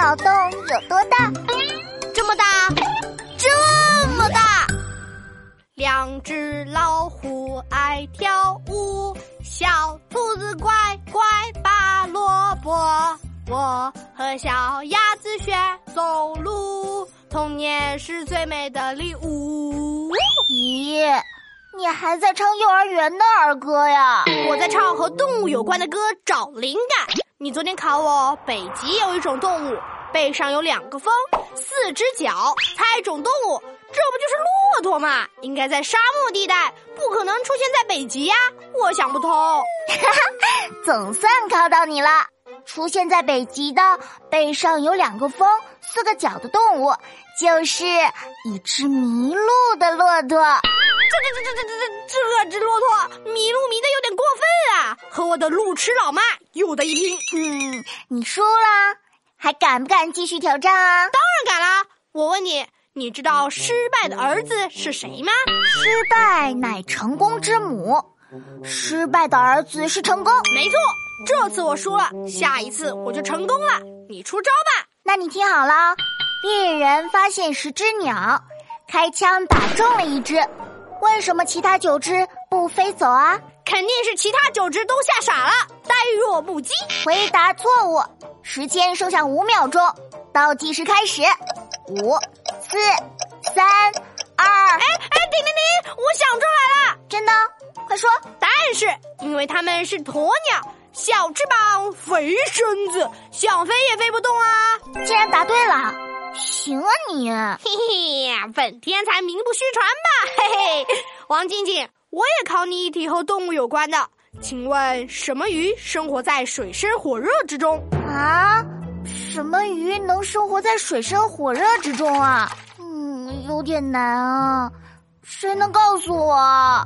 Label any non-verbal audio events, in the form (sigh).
脑洞有多大？这么大，这么大。两只老虎爱跳舞，小兔子乖乖拔萝卜。我和小鸭子学走路，童年是最美的礼物。咦，你还在唱幼儿园的儿歌呀？我在唱和动物有关的歌，找灵感。你昨天考我，北极有一种动物，背上有两个峰，四只脚，猜一种动物，这不就是骆驼吗？应该在沙漠地带，不可能出现在北极呀！我想不通。哈 (laughs) 哈总算考到你了。出现在北极的，背上有两个峰、四个角的动物，就是一只迷路的骆驼。这这这这这这这只骆驼迷路迷的有点过分，和我的路痴老妈有的一拼。嗯，你输了，还敢不敢继续挑战啊？当然敢啦！我问你，你知道失败的儿子是谁吗？失败乃成功之母，失败的儿子是成功。没错。这次我输了，下一次我就成功了。你出招吧。那你听好了，猎人发现十只鸟，开枪打中了一只，为什么其他九只不飞走啊？肯定是其他九只都吓傻了，呆若木鸡。回答错误，时间剩下五秒钟，倒计时开始，五、四、三、二。哎哎，停停停！我想出来了，真的？快说。答案是因为它们是鸵鸟。小翅膀，肥身子，想飞也飞不动啊！竟然答对了，行啊你！嘿嘿，本天才名不虚传吧？嘿嘿，王静静，我也考你一题和动物有关的，请问什么鱼生活在水深火热之中？啊？什么鱼能生活在水深火热之中啊？嗯，有点难啊，谁能告诉我？